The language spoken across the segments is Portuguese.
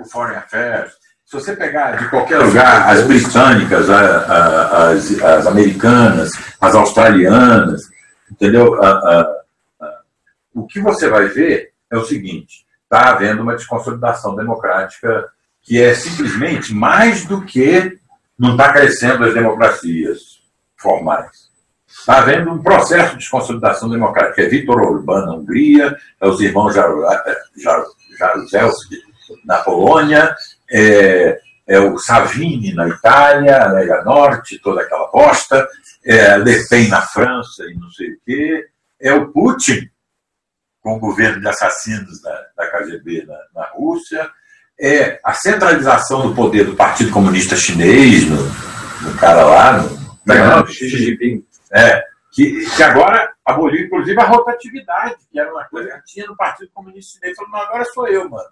o Foreign Affairs. Se você pegar de qualquer lugar, as britânicas, a, a, as, as, americanas, as australianas, entendeu? A, o que você vai ver é o seguinte: está havendo uma desconsolidação democrática que é simplesmente mais do que não está crescendo as democracias formais. Está havendo um processo de desconsolidação democrática. É Vitor Orbán na Hungria, é os irmãos Jaruzelski na Polônia, é, é o Savini na Itália, a Lega Norte, toda aquela bosta, é Le Pen na França e não sei o quê, é o Putin com o governo de assassinos da, da KGB na, na, Rússia, é a centralização do poder do Partido Comunista Chinês, no, no cara lá, no, não, Xi Jinping. É, que, que agora aboliu, inclusive, a rotatividade, que era uma coisa que tinha no Partido Comunista Chinês. Falou, não, agora sou eu, mano.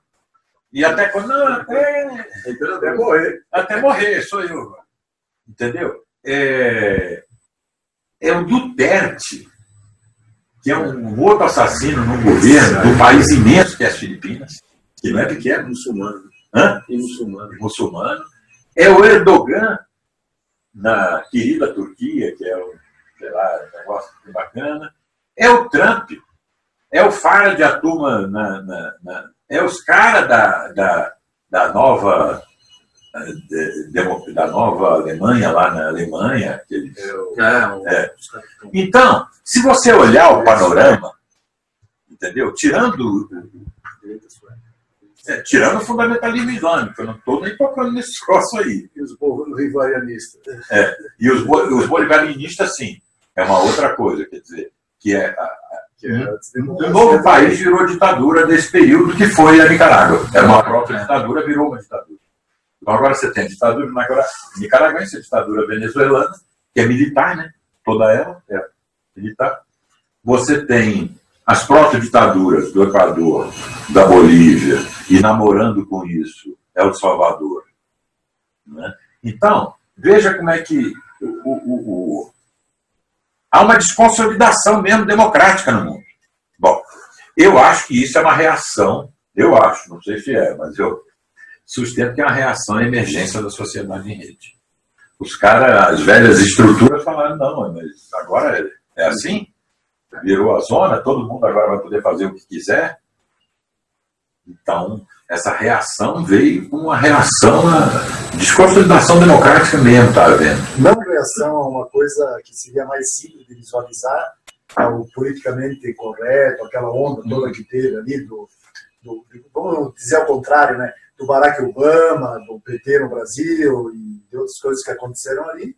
E até quando. Não, até. Então, até morrer. Até morrer, sou eu. Entendeu? É, é o Duterte, que é um outro assassino no governo do país imenso que é as Filipinas, que não é pequeno. Muçulmano. Hã? E muçulmano. Muçulmano. É o Erdogan, na querida Turquia, que é um, sei lá, um negócio bacana. É o Trump. É o Farage, a turma na, na, na é os caras da, da, da nova de, da nova Alemanha, lá na Alemanha. Eles, é, é. Então, se você olhar o panorama, entendeu? Tirando. É, tirando o fundamentalismo islâmico, eu não estou nem tocando nesse troço aí. E os bolivarianistas. É, e os, os bolivarianistas, sim. É uma outra coisa, quer dizer, que é a, um novo país virou ditadura nesse período que foi a Nicarágua. Era uma própria ditadura, virou uma ditadura. Então agora você tem ditadura nicaragüense, ditadura venezuelana, que é militar, né? Toda ela é militar. Você tem as proto-ditaduras do Equador, da Bolívia, e namorando com isso é o Salvador. Né? Então, veja como é que o, o, o, há uma desconsolidação mesmo democrática no mundo. Bom, eu acho que isso é uma reação, eu acho, não sei se é, mas eu sustento que é uma reação à emergência da sociedade em rede. Os caras, as velhas estruturas falaram, não, mas agora é, assim, virou a zona, todo mundo agora vai poder fazer o que quiser. Então, essa reação veio com uma reação à desconsolidação democrática mesmo, tá vendo? Não reação a uma coisa que seria mais simples de visualizar, ao politicamente correto, aquela onda toda que teve ali, do, do, vamos dizer ao contrário, né? do Barack Obama, do PT no Brasil e de outras coisas que aconteceram ali,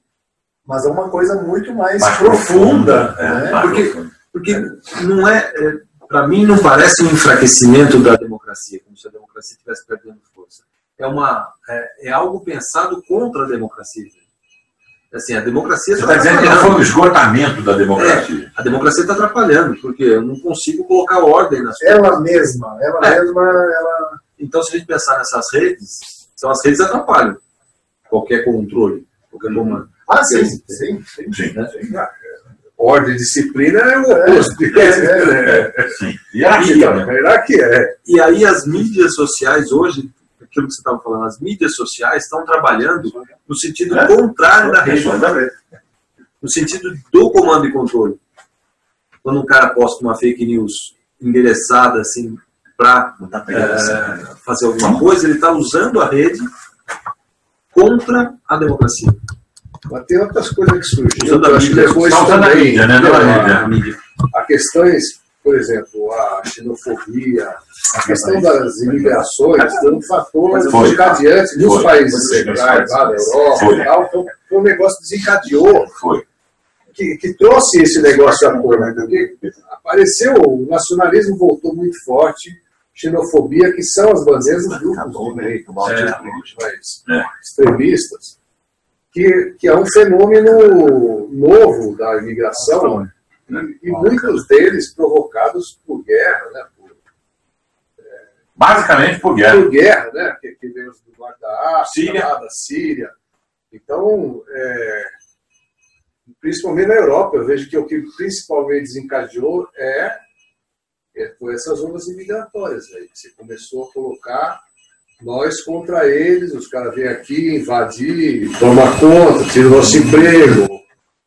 mas é uma coisa muito mais, mais profunda, profunda né? é, porque, porque não é, é para mim não parece um enfraquecimento da democracia, como se a democracia estivesse perdendo força. É, uma, é, é algo pensado contra a democracia. Assim, a democracia está tá dizendo que não foi um esgotamento da democracia. É, a democracia está atrapalhando, porque eu não consigo colocar ordem nas coisas. Ela mesma, ela é. mesma, ela... Então, se a gente pensar nessas redes, são as redes atrapalham qualquer controle, qualquer comando. Ah, sim, sim, sim. sim, sim, né? sim ordem e disciplina é o oposto de é, é, é. E aí, é. E aí as mídias sociais hoje, aquilo que você estava falando, as mídias sociais estão trabalhando no sentido é? contrário da rede. No sentido do comando e controle. Quando um cara posta uma fake news endereçada assim para é, fazer alguma coisa, ele está usando a rede contra a democracia. Mas tem outras coisas que surgiram que eu acho que levou isso também. Mídia, né? a, mídia. a questões, por exemplo, a xenofobia, a questão das imigrações, foi um fator desencadeante nos países centrais, lá da Europa foi. e tal. Então, foi um negócio que desencadeou. Foi. Que, que, trouxe esse negócio à tona, porque apareceu, o nacionalismo voltou muito forte, xenofobia, que são as bandeiras dos grupos né, é. extremistas que, que é um fenômeno novo da imigração e, e muitos deles provocados por guerra, né? Por, é, Basicamente por guerra. Por guerra, né? Que, que vem do norte da África, Síria. Lá, da Síria. Então, é, principalmente na Europa, eu vejo que o que principalmente desencadeou é, é foi essas ondas imigratórias aí, você começou a colocar nós contra eles, os caras vêm aqui invadir, toma conta, tira o nosso emprego,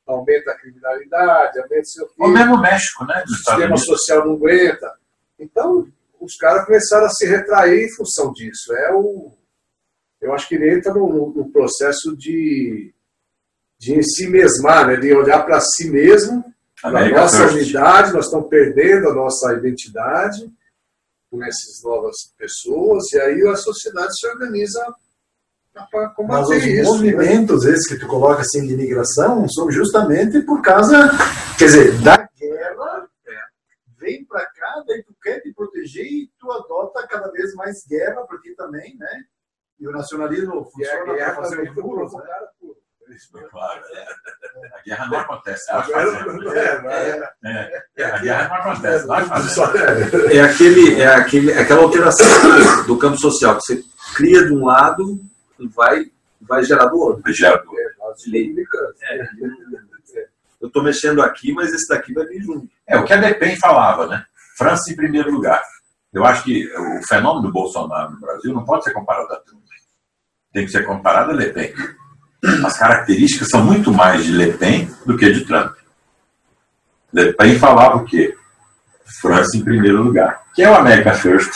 aumenta a criminalidade, aumenta o seu O mesmo México, né? O sistema social não aguenta. Então, os caras começaram a se retrair em função disso. É o, eu acho que ele entra no, no processo de, de em si mesmar, né? de olhar para si mesmo, a nossa First. unidade, nós estamos perdendo a nossa identidade com essas novas pessoas, e aí a sociedade se organiza para combater Mas os isso. Né? movimentos, né? esses que tu coloca assim de imigração, são justamente por causa, quer dizer, da guerra, vem para cá, daí tu quer te proteger e tu adota cada vez mais guerra para ti também, né? E o nacionalismo funciona para fazer o muro, né? Claro, é. A guerra não acontece, nós fazemos. É, é, é, a guerra não acontece, nós fazemos. É, aquele, é aquele, aquela alteração do campo social que você cria de um lado vai, vai gerar do outro. Vai gerar do outro. É, eu estou mexendo aqui, mas esse daqui vai vir junto. É o que a Depen falava, né? França em primeiro lugar. Eu acho que o fenômeno do Bolsonaro no Brasil não pode ser comparado a Trump. Tem que ser comparado a Le Pen as características são muito mais de Le Pen do que de Trump. Le Pen falava o quê? França em primeiro lugar, que é o America First.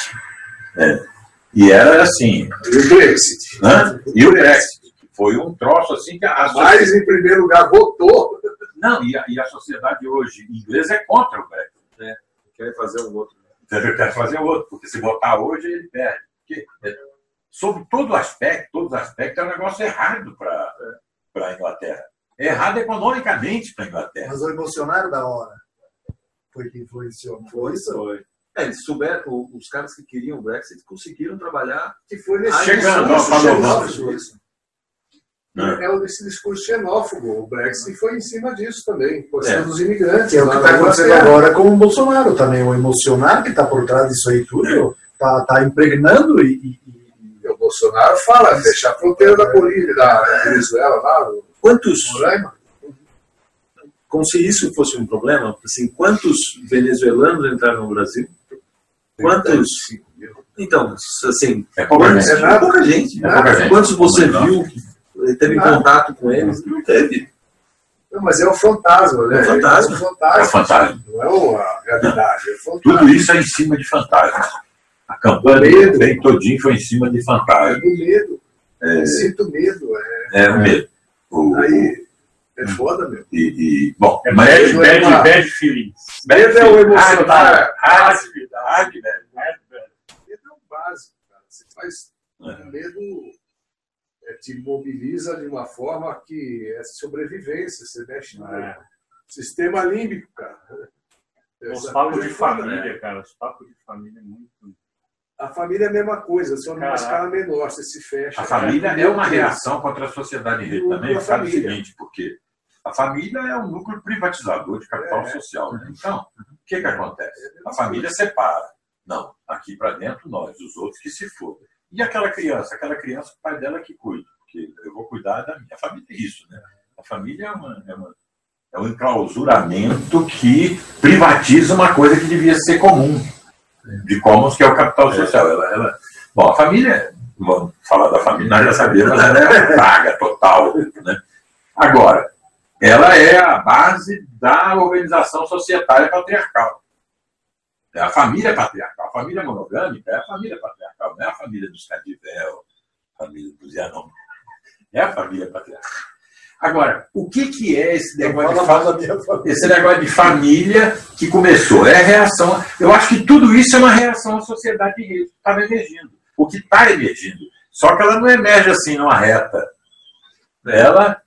Né? E era assim. E o Brexit. Né? E o Brexit. Foi um troço assim que a. Mas em primeiro lugar votou. Não, e a, e a sociedade hoje inglesa é contra o Brexit. Né? Quer fazer um outro. Quer fazer outro, porque se votar hoje ele perde. Porque sobre todo aspecto, todos os aspectos, é um negócio errado para a Inglaterra. É errado economicamente para a Inglaterra. Mas o emocionário da hora foi que influenciou. Foi isso? Foi. É, eles souberam, os caras que queriam o Brexit conseguiram trabalhar. Que foi nesse chegando xenófobo. É. é esse discurso xenófobo. O Brexit foi em cima disso também, questão é. dos imigrantes. Que é o que está acontecendo agora com o Bolsonaro também. O emocionário que está por trás disso aí tudo está tá impregnando e, e o Bolsonaro fala fechar a fronteira da Bolívia, da Venezuela, lá. Quantos? Como se isso fosse um problema, assim, quantos venezuelanos entraram no Brasil? Quantos? Então, assim, é pouca gente. É pouca gente. É pouca gente. Quantos você viu que teve não. contato com eles? Não teve. Não, mas é o fantasma, né? É o fantasma. É o fantasma. É o fantasma. Não é a realidade. É o fantasma. Tudo isso é em cima de fantasmas. A campanha bem todinho foi em cima de fantasma. É do medo. É, sinto medo. É, é o medo. O, Aí, é foda, meu. E, e bom, é, bad, bad, uma... bad feelings. Medo é o emocional. Hard, hard, hard, Medo é o básico, cara. Você faz. É. Medo é, te mobiliza de uma forma que é sobrevivência. Você mexe no é. sistema límbico, cara. Os papos de família, né? cara. Os papos de família é muito. A família é a mesma coisa, só numa escala menor, você se fecha. A família é, é uma reação contra a sociedade em rede também, sabe o seguinte, porque a família é um núcleo privatizador de capital é. social. Né? Então, o que, que acontece? É a família separa. Não, aqui para dentro nós, os outros que se fodam. E aquela criança? Aquela criança, o pai dela que cuida, porque eu vou cuidar da minha família. É isso, né? A família é, uma, é, uma, é um enclausuramento que privatiza uma coisa que devia ser comum de Commons, que é o capital social. Ela, ela, bom, a família, vamos falar da família, nós já sabemos, ela é praga total. Né? Agora, ela é a base da organização societária patriarcal. É a família patriarcal. A família monogâmica é a família patriarcal, não é a família dos Cadivel, a família dos Yanom. É a família patriarcal. Agora, o que, que é esse negócio, de família, esse negócio de família que começou? É reação. Eu acho que tudo isso é uma reação à sociedade de rede que estava emergindo. O que está emergindo. Só que ela não emerge assim numa reta. Ela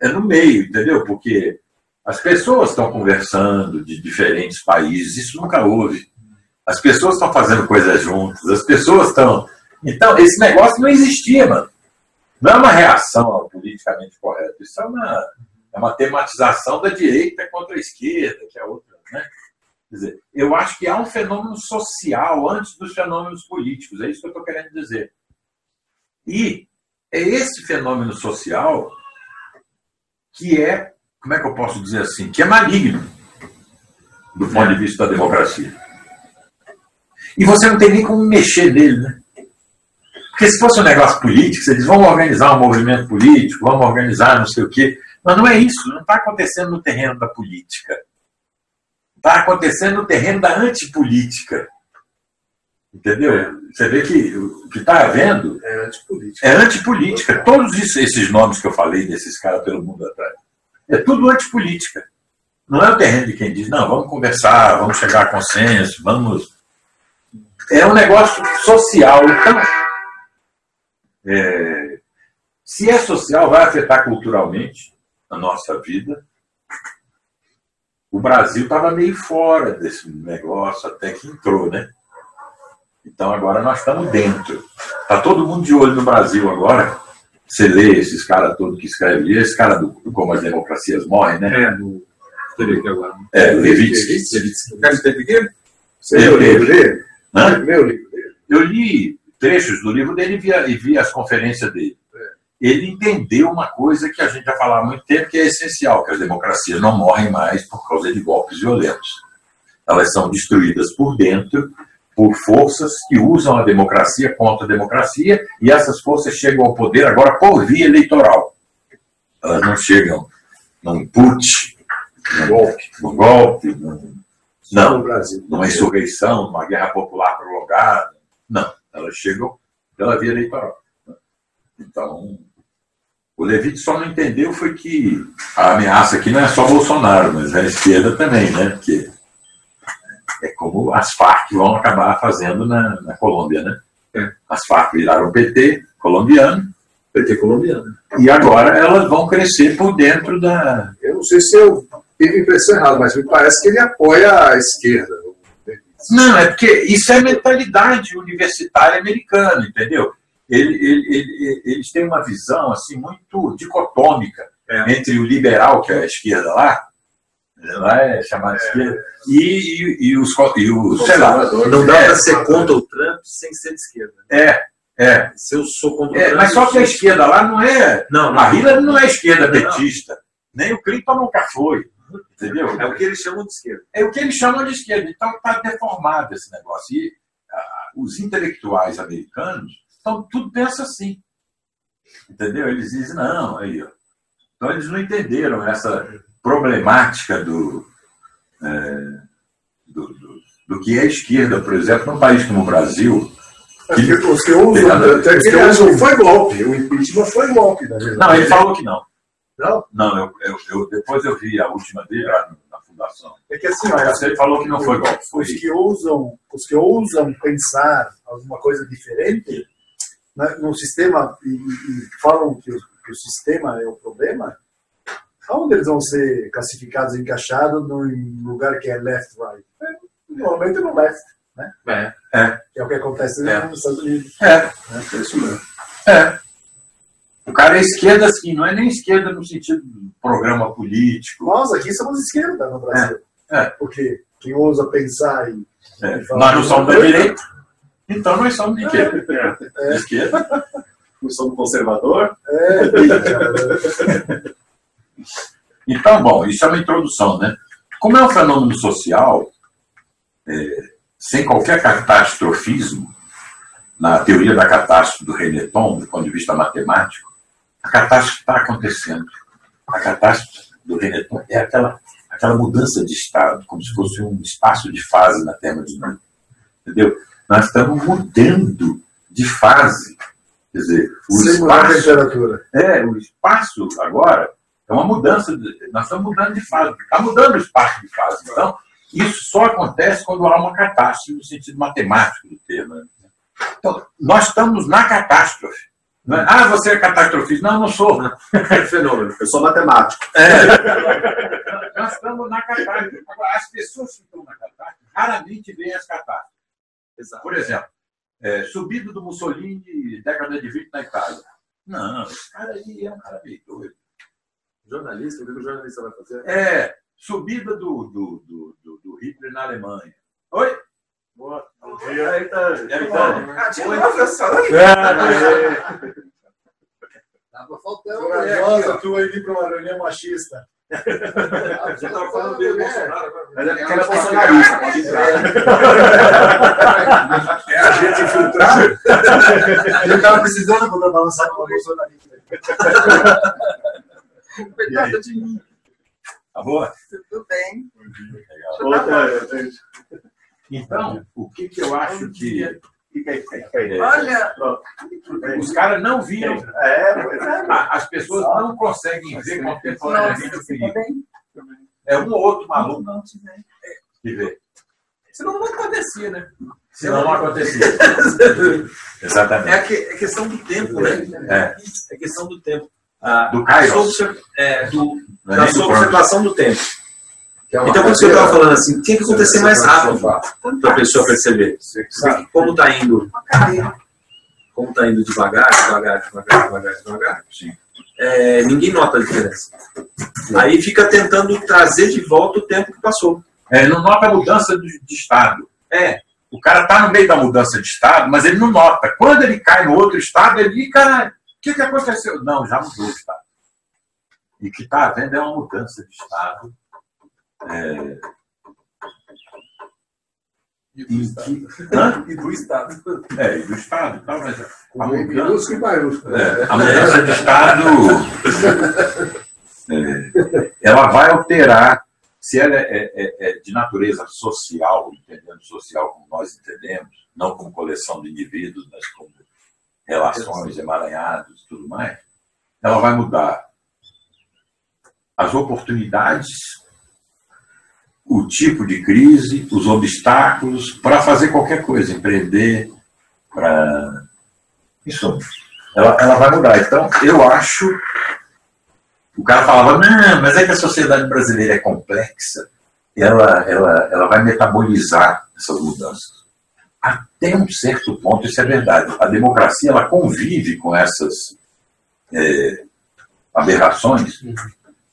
é no meio, entendeu? Porque as pessoas estão conversando de diferentes países, isso nunca houve. As pessoas estão fazendo coisas juntas, as pessoas estão. Então, esse negócio não existia, mano. Não é uma reação ao politicamente correto, isso é uma, é uma tematização da direita contra a esquerda, que é outra. Né? Quer dizer, eu acho que há um fenômeno social antes dos fenômenos políticos, é isso que eu estou querendo dizer. E é esse fenômeno social que é, como é que eu posso dizer assim, que é maligno do ponto de vista da democracia. E você não tem nem como mexer nele, né? Porque se fosse um negócio político, diz, vamos organizar um movimento político, vamos organizar não sei o quê. Mas não é isso, não está acontecendo no terreno da política. Está acontecendo no terreno da antipolítica. Entendeu? Você vê que o que está havendo é antipolítica. É antipolítica. Todos esses nomes que eu falei desses caras pelo mundo atrás, é tudo antipolítica. Não é o terreno de quem diz, não, vamos conversar, vamos chegar a consenso, vamos. É um negócio social. Então, é, se é social, vai afetar culturalmente a nossa vida. O Brasil estava meio fora desse negócio até que entrou, né? Então agora nós estamos dentro. Está todo mundo de olho no Brasil agora. Você lê esses caras todos que escrevem, esse cara do, do Como as Democracias Morrem, né? É, do Teve aqui agora. É, Levitsky. Você leu o livro dele? Hã? Leu o livro dele? Eu li trechos do livro dele e vi, e vi as conferências dele. Ele entendeu uma coisa que a gente já falava há muito tempo, que é essencial, que as democracias não morrem mais por causa de golpes violentos. Elas são destruídas por dentro por forças que usam a democracia contra a democracia e essas forças chegam ao poder agora por via eleitoral. Elas não chegam num put, num golpe, num golpe num, não, numa insurreição, numa guerra popular prolongada. Não, elas chegam pela via eleitoral. Então, o Levite só não entendeu foi que a ameaça aqui não é só Bolsonaro, mas é a esquerda também, né? Porque é como as Farc vão acabar fazendo na, na Colômbia, né? É. As Farc viraram PT colombiano PT colombiano. e agora elas vão crescer por dentro da. Eu não sei se eu tive a impressão errada, mas me parece que ele apoia a esquerda. Não, é porque isso é mentalidade universitária americana, entendeu? Ele, ele, ele, eles têm uma visão assim muito dicotômica É. entre o liberal, que é a esquerda lá, lá é chamada esquerda, e, e, e os, e os sei lá, Não dá É, pra ser contra o Trump sem ser de esquerda. é, é, Se eu sou contra o é, Trump. mas só que a esquerda lá não é, Não, a Hillary não é esquerda Não. petista, nem o Clinton nunca foi, entendeu? É o que eles chamam de esquerda. É o que eles chamam de esquerda. Então está deformado esse negócio. E ah, os intelectuais americanos então, tudo pensa assim. Entendeu? Eles dizem, não, aí, ó. Então eles não entenderam essa problemática do, é, do, do, do que é esquerda, por exemplo, num país como o Brasil. Que Os que usam, até que usam foi golpe. O impeachment foi golpe. Não, ele falou que não. Não? Não, eu, eu, eu- depois eu vi a última dele lá na fundação. É que assim, olha, Ele falou que não foi golpe, os que ousam, os que ousam pensar alguma coisa diferente né, no sistema e, e falam que o, que o sistema é o problema, aonde eles vão ser classificados, encaixados num lugar que é left right? É, normalmente no left, né? É. É. É o que acontece É. nos Estados Unidos. É, É isso mesmo. É. O cara é esquerda, assim, não é nem esquerda no sentido do programa político. Nós aqui somos esquerda no Brasil. É, é. Porque quem ousa pensar e É. Nós não somos da direita, então nós somos de quê? De esquerda. Não somos conservador? é, Então, bom, isso é uma introdução, né? Como é um fenômeno social, é, sem qualquer catastrofismo, na teoria da catástrofe do Reneton, do ponto de vista matemático, a catástrofe está acontecendo. A catástrofe do Reneton é aquela, aquela mudança de estado, como se fosse um espaço de fase na termodinâmica. Entendeu? Nós estamos mudando de fase. Quer dizer, o espaço temperatura. é, o espaço agora é uma mudança. De, nós estamos mudando de fase. Está mudando o espaço de fase. Então, isso só acontece quando há uma catástrofe, no sentido matemático do termo. né? Então, nós estamos na catástrofe. É, ah, você é catastrofista. Não, não sou. É fenômeno. Eu sou matemático. Nós estamos na catástrofe. Agora, as pessoas que estão na catástrofe raramente veem as catástrofes. Exato. Por exemplo, é, subida do Mussolini, década de 20 na Itália. Não, esse cara aí é um cara meio doido. Jornalista, o que o jornalista vai fazer? É, subida do, do, do, do, do Hitler na Alemanha. Oi? Boa. Bom É, dia. É verdade. Ah, tinha uma versão aí. Tava faltando. Corajosa tu aí vir para uma reunião machista. Já estava falando do Bolsonaro. Mas é porque ela é bolsonarista. pode entrar. É a gente infiltrado. Ele estava precisando quando balançar com uma bolsonarista. Coitada de mim. Tá boa? Tudo bem. Legal. Então, o que, que eu acho que. Aí, fica aí. Olha, Os caras não viram. É, é. As pessoas não conseguem ver contemporaneamente o perigo. É um ou outro maluco que vê. Senão não acontecia, né? Senão não acontecia. Exatamente. É, a que- é questão do tempo, né? É. É questão do tempo. Ah, Do Kairos. é, do, é da sua observação do tempo. É Então, eu cadeira, estava falando assim, tinha que acontecer você mais rápido para a pessoa perceber. Você. Porque como está indo, como tá indo devagar, devagar, devagar, devagar, devagar, Sim. é, ninguém nota a diferença. Aí fica tentando trazer de volta o tempo que passou. É, não nota a mudança de, de estado. É, O cara está no meio da mudança de estado, mas ele não nota. Quando ele cai no outro estado, ele, cara, o que, que aconteceu? Não, já mudou o estado. E o que está havendo é uma mudança de estado. É, E do Estado. que, Hã? E do Estado. É, e do estado e tal, mas a Com mudança, e maiúsculo. é, a mudança de estado é, ela vai alterar se ela é, é- é de natureza social, entendendo social como nós entendemos, não como coleção de indivíduos, mas como relações emaranhadas e tudo mais, ela vai mudar as oportunidades, o tipo de crise, os obstáculos para fazer qualquer coisa, empreender, para. Isso. Ela, ela vai mudar. Então, eu acho. O cara falava, não, mas é que a sociedade brasileira é complexa, ela, ela, ela vai metabolizar essas mudanças. Até um certo ponto, isso é verdade. A democracia ela convive com essas eh, aberrações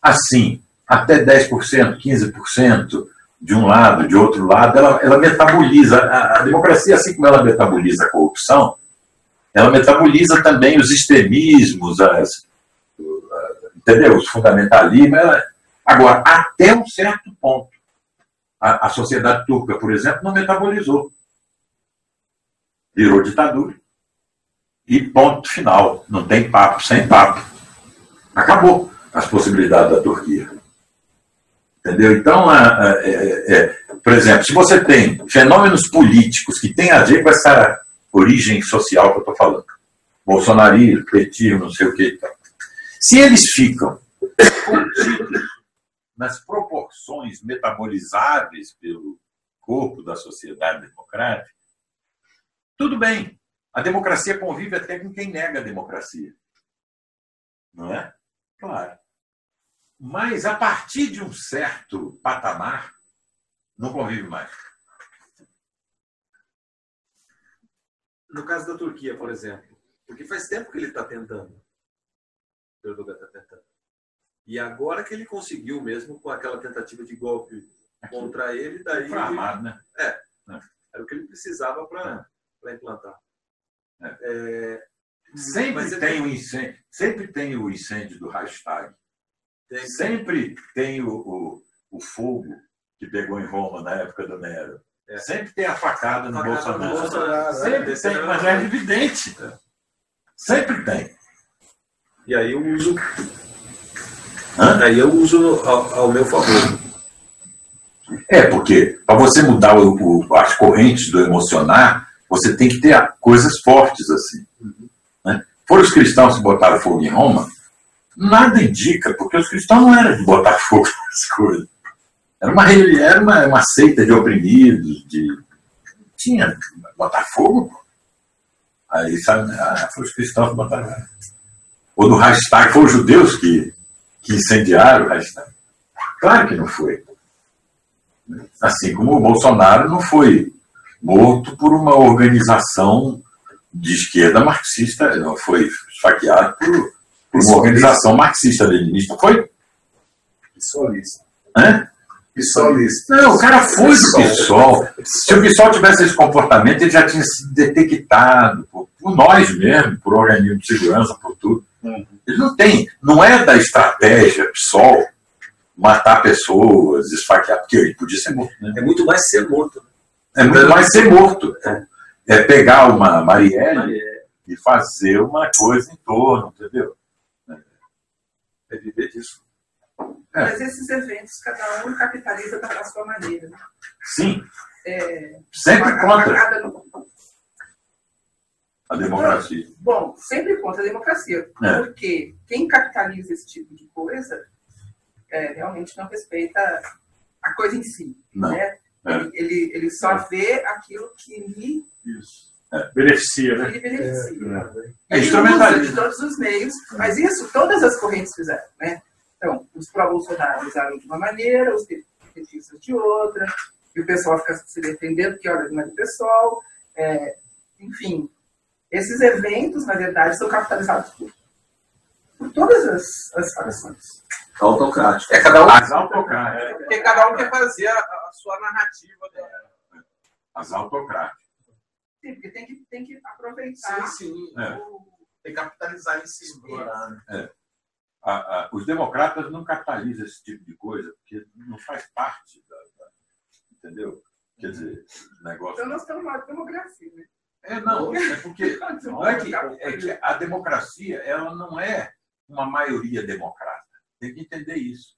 assim, até 10%, 15% de um lado, de outro lado, ela, ela metaboliza. A, a democracia, assim como ela metaboliza a corrupção, ela metaboliza também os extremismos, as, entendeu? os fundamentalismos. ela- agora, até um certo ponto. A, a sociedade turca, por exemplo, não metabolizou. Virou ditadura. E ponto final. Não tem papo, sem papo. Acabou as possibilidades da Turquia. Entendeu? Então, a- a- é- é- por exemplo, se você tem fenômenos políticos que têm a ver com essa origem social que eu estou falando, bolsonarismo, petismo, não sei o que se eles ficam nas proporções metabolizáveis pelo corpo da sociedade democrática, tudo bem. A democracia convive até com quem nega a democracia. Não é? Claro. Mas a partir de um certo patamar, não convive mais. no caso da Turquia, por exemplo, porque faz tempo que ele está tentando. O Erdogan está tentando. E agora que ele conseguiu mesmo com aquela tentativa de golpe contra ele, daí Foi armado, né? era o que ele precisava para implantar. É. É, Sempre é tem o incêndio, sempre tem o incêndio do hashtag. Sempre tem o, o, o fogo que pegou em Roma na época do Nero. É. Sempre tem a facada no Facada Bolsonaro. Bolsonaro, Sempre né? tem, mas é evidente. Sempre tem. E aí eu uso. Hã? Aí eu uso ao, ao meu favor. É, porque para você mudar o- o- as correntes do emocionar, você tem que ter coisas fortes assim. Né? Foram os cristãos que botaram fogo em Roma? Nada indica, porque os cristãos não eram de botar fogo nas coisas. Era uma, era uma, uma seita de oprimidos, de. Tinha. Botar fogo? pô. Aí, sabe, ah, foram os cristãos que botaram. Ou do hashtag, foram os judeus que, que incendiaram o hashtag. Claro que não foi. Assim como o Bolsonaro não foi morto por uma organização de esquerda marxista, não foi esfaqueado por uma organização marxista-leninista. Foi? Psolista. Hã? Psolista. Não, o cara foi do PSOL. Se o PSOL tivesse esse comportamento, ele já tinha sido detectado por, por nós mesmo, por organismo de segurança, por tudo. Ele não tem, não é da estratégia PSOL matar pessoas, esfaquear, porque ele podia ser morto. Né? É muito mais ser morto. É muito mais ser morto. É pegar uma Marielle e fazer uma coisa em torno, entendeu? É viver disso. É. Mas esses eventos, cada um capitaliza da sua maneira. né? Sim, É, sempre contra a democracia. Bom, sempre contra a democracia. É. Porque quem capitaliza esse tipo de coisa é, realmente não respeita a coisa em si. Não. Né? É. Ele, ele, ele só vê aquilo que lhe, Isso. Beneficia, que né? lhe beneficia. É instrumentalismo. usa de todos os meios, mas isso todas as correntes fizeram, né? Então, os pró-Bolsonaro usaram de uma maneira, os petistas de outra, e o pessoal fica se defendendo que olha, não é do pessoal. É, enfim, esses eventos, na verdade, são capitalizados por, por todas as, as facções. Autocrático. É cada um. As autocráticas. Porque cada um quer fazer a, a sua narrativa. Da... As autocráticas. Sim, porque tem que, tem que aproveitar Sim, sim. É. o, Tem que capitalizar em cima. A- a- os democratas não capitalizam esse tipo de coisa, porque não faz parte da. da- entendeu? Quer dizer, negócio. Então, nós estamos numa democracia, né? É, não, é porque. Não é que, é que a democracia ela não é uma maioria democrata. Tem que entender isso.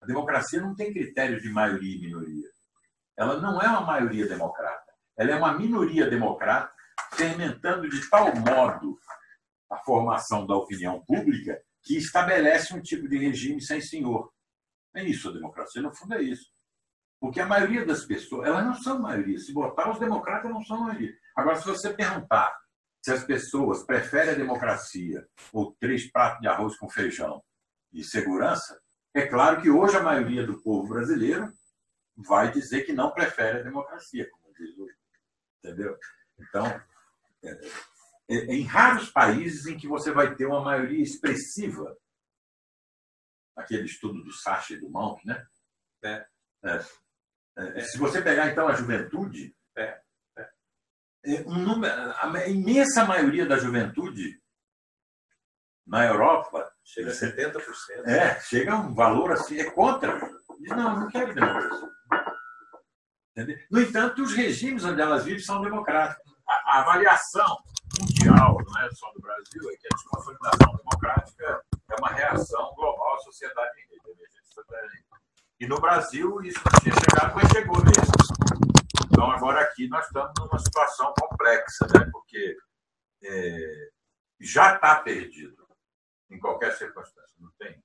A democracia não tem critérios de maioria e minoria. Ela não é uma maioria democrata. Ela é uma minoria democrata fermentando de tal modo a formação da opinião pública que estabelece um tipo de regime sem senhor. É isso a democracia, no fundo é isso. Porque a maioria das pessoas, elas não são maioria. Se botar, os democratas não são maioria. Agora, se você perguntar se as pessoas preferem a democracia ou três pratos de arroz com feijão e segurança, é claro que hoje a maioria do povo brasileiro vai dizer que não prefere a democracia, como diz hoje. Entendeu? Então, é, é, é em raros países em que você vai ter uma maioria expressiva, aquele estudo do Sacha e do Monk, né? É. É. É, se você pegar então a juventude, É. é um número, a imensa maioria da juventude na Europa Chega a 70%. é, chega a um valor assim, é contra. Diz, não, não quero democracia. Entendeu? No entanto, os regimes onde elas vivem são democráticos. A, a avaliação mundial, não é só do Brasil, é que a desconsolidação democrática é uma reação global à sociedade em rede, à emergência societária em rede. E no Brasil isso não tinha chegado, mas chegou mesmo. Então agora aqui nós estamos numa situação complexa, né? porque é, já está perdido em qualquer circunstância, não tem.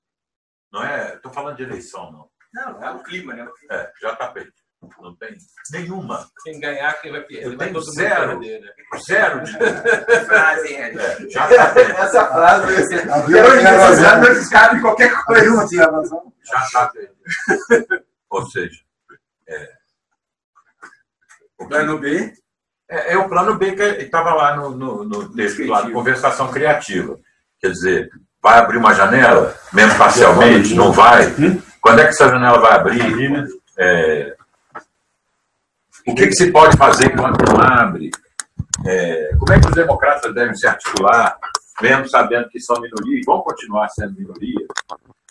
Não é, estou falando de eleição, não. Não, é o clima, né? É, já está perdido. Não tem nenhuma. Quem ganhar, quem vai perder. Eu Vai tenho zero. perder, né? Zero de. Frase, é. É, já perdido. Essa frase vai ser. Não cabe em qualquer coisa. Já está perdido. Ou seja, é, o Plano B. É, é o plano B que estava lá no, no, no texto lá de conversação criativa. Quer dizer, vai abrir uma janela, mesmo parcialmente, não vai? Quando é que essa janela vai abrir? É, o que, que se pode fazer enquanto não abre? É, como é que os democratas devem se articular, mesmo sabendo que são minoria e vão continuar sendo minoria?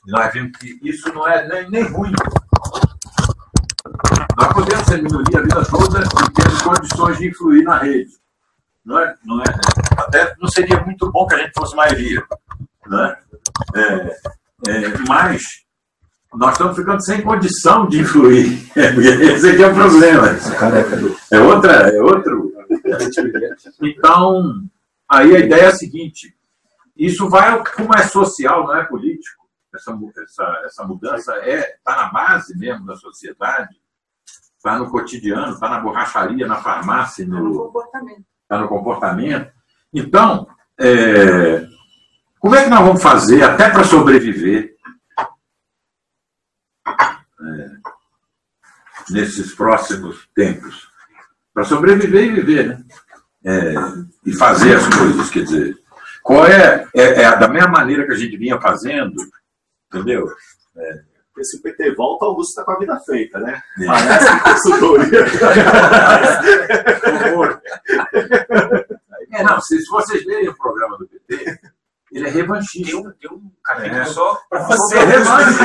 E nós vimos que isso não é nem, nem ruim. Nós podemos ser minoria a vida toda e temos condições de influir na rede. Não é, não é, até não seria muito bom que a gente fosse maioria. Né? É, é, mas nós estamos ficando sem condição de influir. Esse aqui é o problema. É, outra, é outro. Então, aí a ideia é a seguinte: isso vai, como é social, não é político. Essa, essa, essa mudança é está na base mesmo da sociedade, está no cotidiano, está na borracharia, na farmácia, no no, comportamento. está no comportamento. Então, é, como é que nós vamos fazer até para sobreviver nesses próximos tempos? Para sobreviver e viver, né? É, e fazer as coisas, quer dizer. Qual é, é, é da mesma maneira que a gente vinha fazendo, entendeu? Porque se o PT volta, o Augusto está com a vida feita, né? É. Parece consultoria. Horror. É, não, se, se vocês lerem o programa do PT, ele é revanchista. Tem um, tem um capítulo só. Para você Sobre revanche.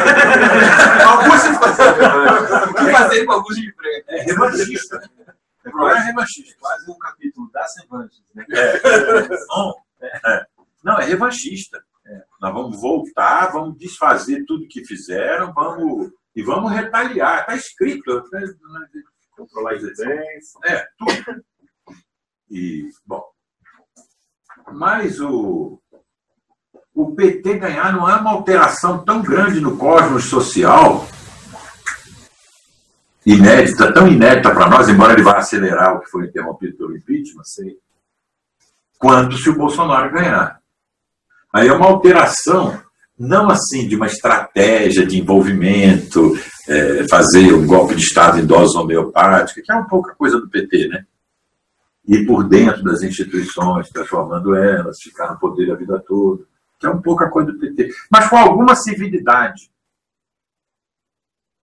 Augusto fazer. O que fazer com Augusto de Freire? É revanchista. O problema é revanchista. Quase um capítulo das revanches, né? Não, é, não, é revanchista. É, Nós vamos voltar, vamos desfazer tudo que fizeram, vamos e vamos retaliar. Está escrito. né? Controlar a evidência. É, tudo. E, bom. Mas o, o PT ganhar não é uma alteração tão grande no cosmos social, inédita, tão inédita para nós, embora ele vá acelerar o que foi interrompido pelo impeachment, sei, quanto se o Bolsonaro ganhar. Aí é uma alteração, não assim de uma estratégia de envolvimento, é, fazer um golpe de Estado em dose homeopática, que é um pouco a coisa do PT, né? Ir por dentro das instituições, transformando elas, ficar no poder a vida toda, que é um pouco a coisa do PT. Mas com alguma civilidade.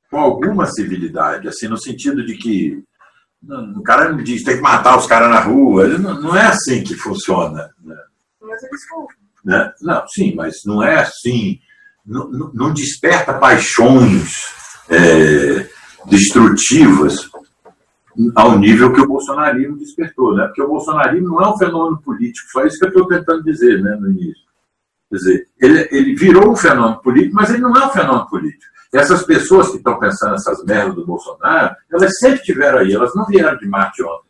Com alguma civilidade, assim, no sentido de que não, o cara não diz tem que matar os caras na rua, não, não é assim que funciona. Né? Mas eles né? Não, sim, mas não é assim. Não, não- desperta paixões é, destrutivas ao nível que o bolsonarismo despertou, né? Porque o bolsonarismo não é um fenômeno político, foi isso que eu estou tentando dizer, né, no início. Quer dizer, ele, ele virou um fenômeno político, mas ele não é um fenômeno político. Essas pessoas que estão pensando essas merdas do Bolsonaro, elas sempre estiveram aí, elas não vieram de Marte ontem.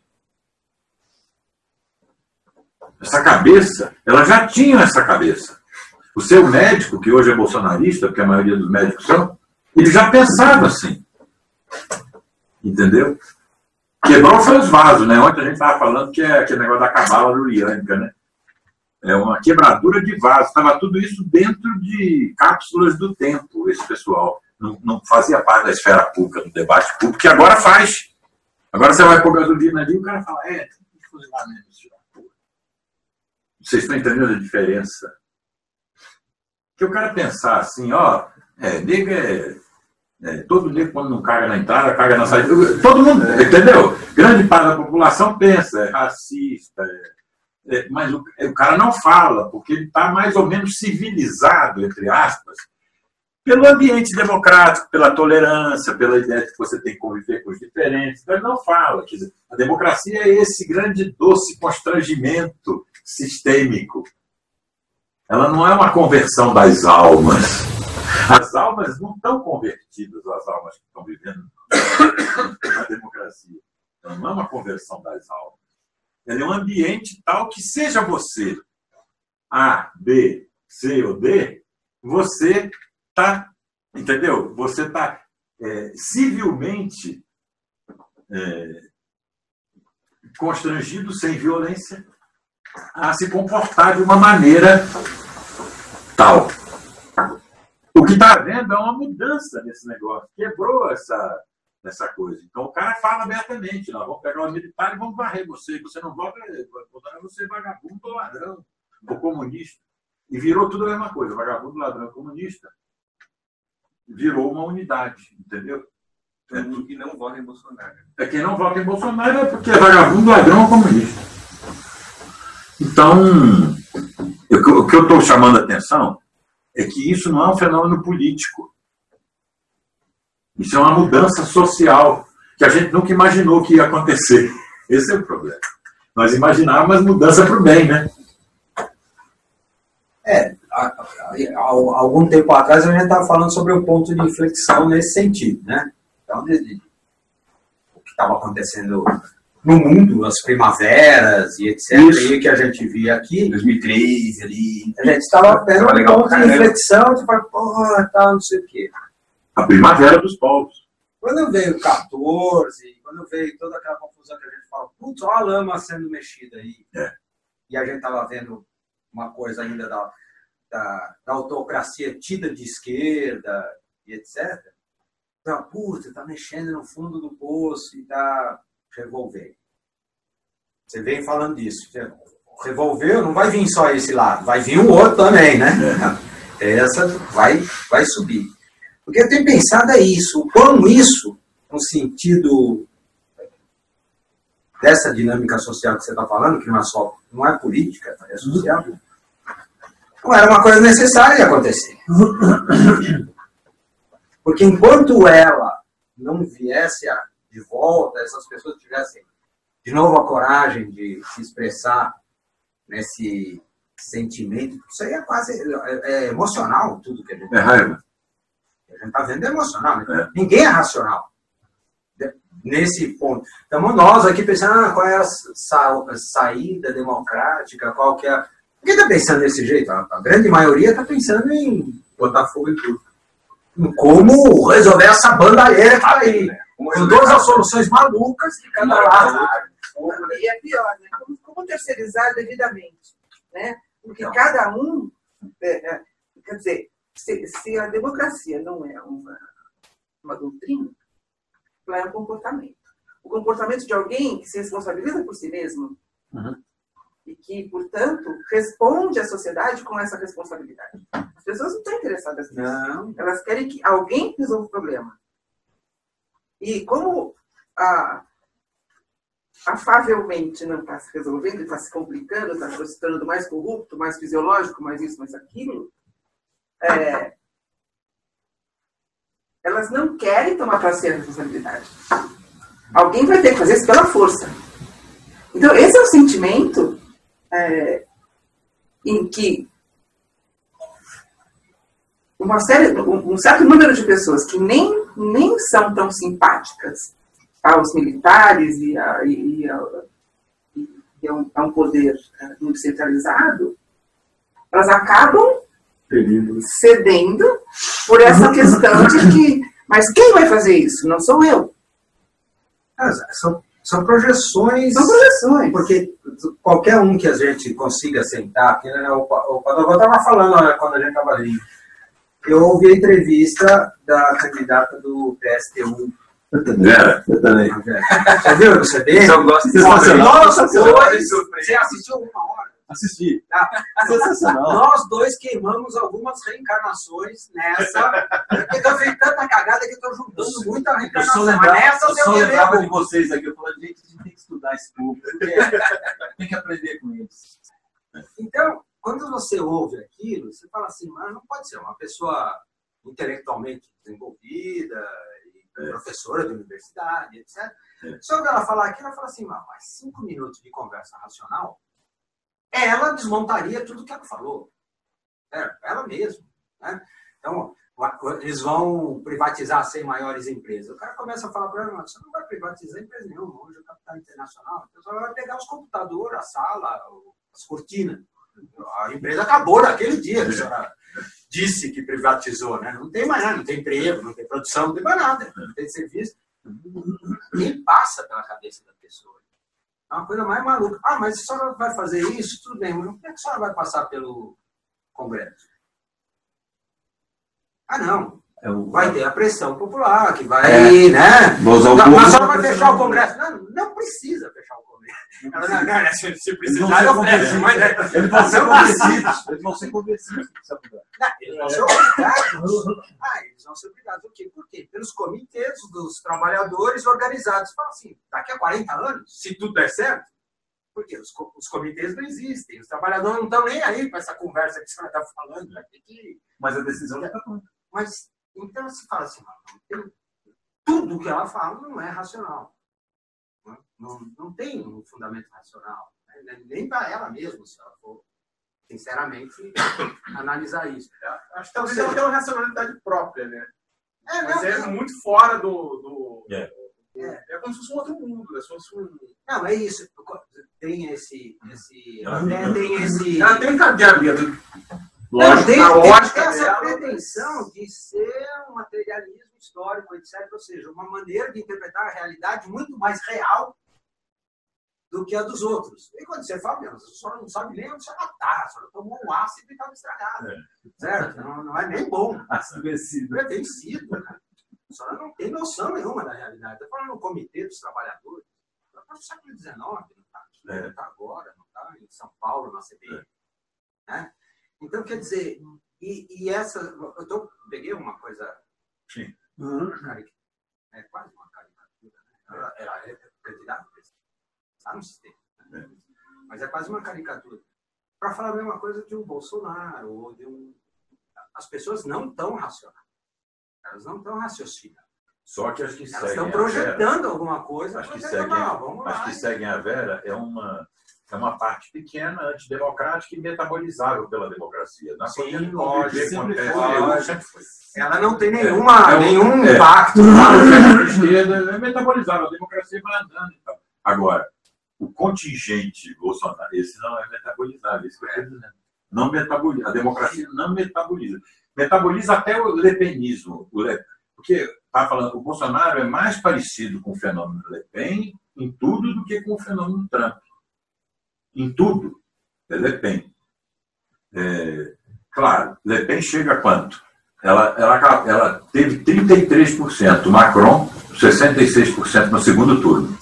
Essa cabeça, elas já tinham essa cabeça. O seu médico, que hoje é bolsonarista, porque a maioria dos médicos são, ele já pensava assim. Entendeu? Quebrou foi os vasos, né? Ontem a gente estava falando que é aquele negócio da cabala luriânica, né? É uma quebradura de vaso. Estava tudo isso dentro de cápsulas do tempo, esse pessoal. Não, não fazia parte da esfera pública, do debate público, que agora faz. Agora você vai pôr gasolina ali e o cara fala, é, tem que puta. Vocês estão entendendo a diferença? Que o cara pensar assim, ó, é, nega é, é, todo negro quando não caga na entrada, caga na saída. Todo mundo, entendeu? Grande parte da população pensa, é racista, é, mas o, o cara não fala, porque ele está mais ou menos civilizado, entre aspas, pelo ambiente democrático, pela tolerância, pela ideia de que você tem que conviver com os diferentes. Então ele não fala. Dizer, a democracia é esse grande doce constrangimento sistêmico. Ela não é uma conversão das almas. As almas não estão convertidas, as almas que estão vivendo na democracia. Ela não é uma conversão das almas. Ela é um ambiente tal que seja você A, B, C ou D, você está, entendeu? Você está civilmente é, constrangido, sem violência, a se comportar de uma maneira tal. O que está havendo é uma mudança nesse negócio. Quebrou essa, essa coisa. Então o cara fala abertamente: nós vamos pegar os militares e vamos varrer você. Você não vota, votar você é vagabundo ou ladrão, ou comunista. E virou tudo a mesma coisa: vagabundo, ladrão, comunista. Virou uma unidade, entendeu? Todo mundo que não vota em Bolsonaro. É quem não vota em Bolsonaro é porque é vagabundo, ladrão ou comunista. Então, eu- o que eu estou chamando a atenção é que isso não é um fenômeno político. Isso é uma mudança social que a gente nunca imaginou que ia acontecer. Esse é o problema. Nós imaginávamos mudança para o bem, né? É, há, há- algum tempo atrás a gente estava falando sobre o ponto de inflexão nesse sentido, né? Então, de- de- o que estava acontecendo no mundo, as primaveras e etc. E que a gente via aqui. 2003 ali. A gente estava Tava um ponto de inflexão, tipo, porra, tal, não sei o quê. A primavera dos povos. Quando veio o 14, quando veio toda aquela confusão que a gente fala, putz, olha a lama sendo mexida aí. É. E a gente estava vendo uma coisa ainda da, da, da autocracia tida de esquerda e etc. Então, putz, tá mexendo no fundo do poço e tá revolvendo. Você vem falando disso. Revolveu, não vai vir só esse lado, vai vir o outro também, né? Essa vai, vai subir. Porque eu tenho pensado é isso, o quão isso, no sentido dessa dinâmica social que você está falando, que não é só, não é política, é social, Não era uma coisa necessária de acontecer. Porque enquanto ela não viesse de volta, essas pessoas tivessem de novo a coragem de se expressar nesse sentimento, isso aí é quase é, é emocional, tudo que a gente É raiva. A gente está vendo é emocional. né? Ninguém é racional nesse ponto. Estamos nós aqui pensando ah, qual é a sa- saída democrática, qual que é. Ninguém está pensando desse jeito. A, a grande maioria está pensando em botar fogo em tudo. Em como resolver essa bandalheira que está aí. Com todas as soluções malucas que cada lado. E é pior, né? Como, como terceirizar devidamente, né? Porque Então. cada um, é, é, quer dizer, se, se a democracia não é uma, uma doutrina, ela é um comportamento. O comportamento de alguém que se responsabiliza por si mesmo e que, portanto, responde à sociedade com essa responsabilidade. As pessoas não estão interessadas nisso. Não. Elas querem que alguém resolva o problema. E como a, afavelmente não está se resolvendo, está se complicando, está se tornando mais corrupto, mais fisiológico, mais isso, mais aquilo, é, elas não querem tomar para si a responsabilidade. Alguém vai ter que fazer isso pela força. Então, esse é o sentimento é, em que uma série, um certo número de pessoas que nem, nem são tão simpáticas aos militares e a, e, a, e a um, a um poder eh, muito centralizado, elas acabam cedendo por essa questão de que, mas quem vai fazer isso? Não sou eu. São, são projeções. São projeções. Porque qualquer um que a gente consiga sentar, que né, o, o Padovão estava falando né, quando a gente estava ali. Eu ouvi a entrevista da candidata do PSTU. Vera. Eu também. Você viu no CD? Eu gosto sensacional. Nossa, dois, você assistiu uma hora? Assisti. Tá? Sensacional. Nós dois queimamos algumas reencarnações nessa. Porque eu fiz tanta cagada que eu estou juntando muita Eu só reencarnação. Lembrava, nessa eu só eu lembrava de vocês aqui. Eu falei, gente, a gente tem que estudar esse porque Tem que aprender com eles. Então, quando você ouve aquilo, você fala assim, mas não pode ser uma pessoa intelectualmente desenvolvida, e professora de universidade, etc. Só que ela falar aquilo, ela fala assim, mas cinco minutos de conversa racional, ela desmontaria tudo que ela falou. É, ela mesma. Né? Então, eles vão privatizar 100 maiores empresas. O cara começa a falar para ela, você não vai privatizar empresa nenhuma, hoje é o capital internacional. Então, você vai pegar os computadores, a sala, as cortinas. A empresa acabou naquele dia a senhora disse que privatizou, né? Não tem mais nada, não tem emprego, não tem produção, não tem mais nada, não tem serviço. Nem passa pela cabeça da pessoa. É uma coisa mais maluca. Ah, mas a senhora vai fazer isso? Tudo bem, mas como é que a senhora vai passar pelo Congresso? Ah, não. Vai ter a pressão popular, que vai, É. né? Não, a senhora vai fechar o Congresso. Não, não precisa fechar o Congresso. Não, não, não, se, se Eles vão precisar, ser eu fecho. Mas, né, Eles vão ser não convencidos. Eles vão ser convencidos. eles vão ser obrigados. Ah, eles vão ser obrigados. O quê? Por quê? Pelos comitês dos trabalhadores organizados. Fala assim, daqui a 40 anos, se tudo der certo, porque os, os comitês não existem, os trabalhadores não estão nem aí com essa conversa que você está falando. Ter que... Mas a decisão já está pronta. Mas, então você fala assim, "Mas tem- tudo que ela fala não é racional. Não, não, não tem um fundamento racional. né? Nem para ela mesma, se ela for, sinceramente, analisar isso. Acho que talvez ela tenha uma racionalidade própria, né? É, Mas não, é não. muito fora do. do É. do- é como se fosse um outro mundo, né? Se fosse um. Não, é isso. Tem esse. esse Uhum. tem, tem esse. Ela tem um encadeamento. Não, Lógico, tem, a tem- lógica tem essa dela- pretensão de histórico, etc. Ou seja, uma maneira de interpretar a realidade muito mais real do que a dos outros. E quando você fala, a senhora não sabe nem onde ela está, a senhora tomou um ácido e estava estragada. Certo? Não, não é nem bom. Ácido vencido. É vencido. A senhora não tem noção nenhuma da realidade. Estou falando no Comitê dos Trabalhadores. Está no século XIX, não está não está agora, não está em São Paulo, na CBI. Né? Então, quer dizer, e, e essa. Eu tô, peguei uma coisa. Sim. Cari- É quase uma caricatura. Né? Ela, ela é candidata, está no sistema. né? Mas é quase uma caricatura. para falar a mesma coisa de um Bolsonaro ou de um. As pessoas não estão racionais. Elas não estão raciocinando. Só que as que Elas seguem estão a projetando Vera, alguma coisa. as que é seguem, as lá. que seguem a Vera é uma é uma parte pequena, antidemocrática e metabolizável pela democracia. Na Sim, lógico, sempre foi. Sempre foi. Ela não tem nenhuma, É, é o- nenhum é. impacto. Esquerda é metabolizável, a democracia vai andando e tal. Agora, o contingente Bolsonaro, esse não é metabolizável, isso dizendo. Não metaboliza, a democracia não metaboliza. Metaboliza até o lepenismo. O Le, porque, tá falando, o Bolsonaro é mais parecido com o fenômeno Le Pen em tudo do que com o fenômeno Trump. Em tudo, é Le Pen. É, claro, Le Pen chega a quanto? Ela, ela, ela teve 33%, Macron 66% no segundo turno.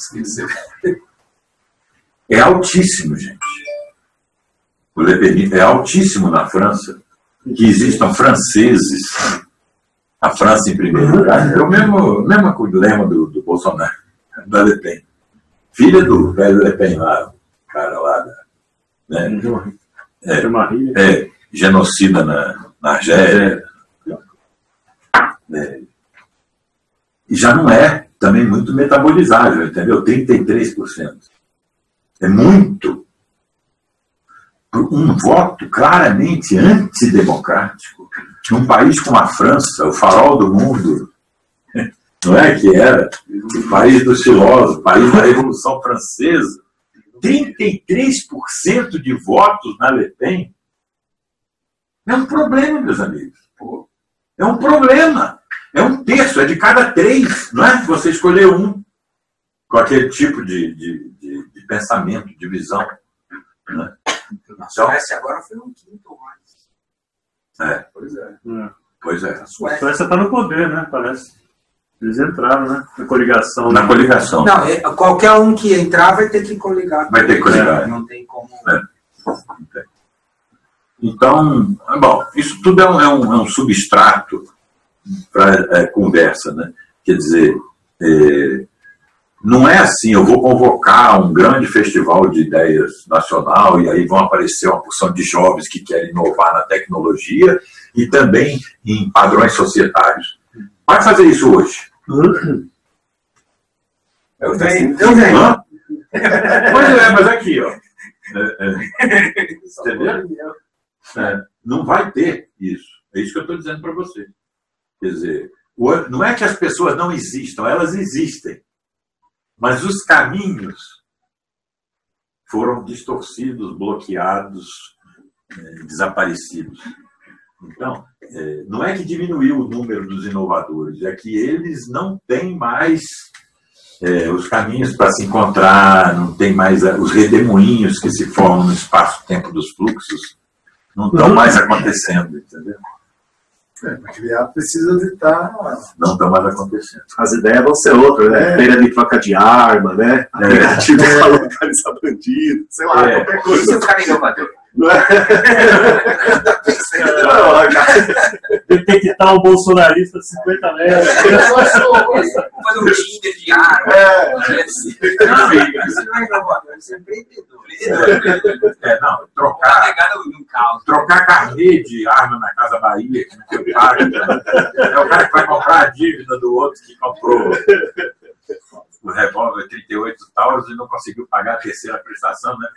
É altíssimo, gente. O Le Pen é altíssimo na França. Que existam franceses. A França em primeiro lugar. É o mesmo, mesmo lema do, do Bolsonaro, da Le Pen. Filha do velho Le Pen lá, cara lá da. Né? É, é, genocida na, na Argélia. É, e já não é também muito metabolizável, entendeu? 33%. É muito. Um voto claramente antidemocrático, num país como a França, o farol do mundo, não é que era? O país dos filósofos, o país da Revolução Francesa. 33% de votos na Le Pen é um problema, meus amigos. Pô, É um problema. É um terço, é de cada três, não é? Você escolher um com aquele tipo de, de, de, de pensamento, de visão. Né? Na Suécia agora foi um quinto mais. É, Pois é. pois é. A Suécia está no poder, né? Parece. Eles entraram, né? Na coligação. Na coligação. Não, é- qualquer um que entrar vai ter que coligar. Vai ter que coligar. Não tem como. Então, bom, isso tudo é um, é um, é um substrato para conversa, né? Quer dizer, é, não é assim, eu vou convocar um grande festival de ideias nacional e aí vão aparecer uma porção de jovens que querem inovar na tecnologia e também em padrões societários. Vai fazer isso hoje. Eu venho, eu venho. Hã? Pois é, mas aqui, ó. É, é, entendeu? É, não vai ter isso. É isso que eu estou dizendo para você. Quer dizer, não é que as pessoas não existam, elas existem. Mas os caminhos foram distorcidos, bloqueados, eh, desaparecidos. Então, eh, não é que diminuiu o número dos inovadores, é que eles não têm mais eh, os caminhos para se encontrar, não tem mais eh, os redemoinhos que se formam no espaço-tempo dos fluxos, não estão mais acontecendo, entendeu? É, para criar precisa de estar. Não estão mais acontecendo. As ideias vão ser outras, né? É. Feira de troca de arma, né? É. Aplicativo para localizar bandido, sei lá, É. qualquer coisa. se o cara inovador? Não é? Não. Detectar um bolsonarista de 50 metros. Fazer um Tinder de arma. É. Não, isso não é inovador, isso é empreendedor. É, não, trocar, trocar carnê de arma na Casa Bahia, que não tem pago, né? é o cara que vai comprar a dívida do outro que comprou o revólver 38 Taurus e não conseguiu pagar a terceira prestação, né?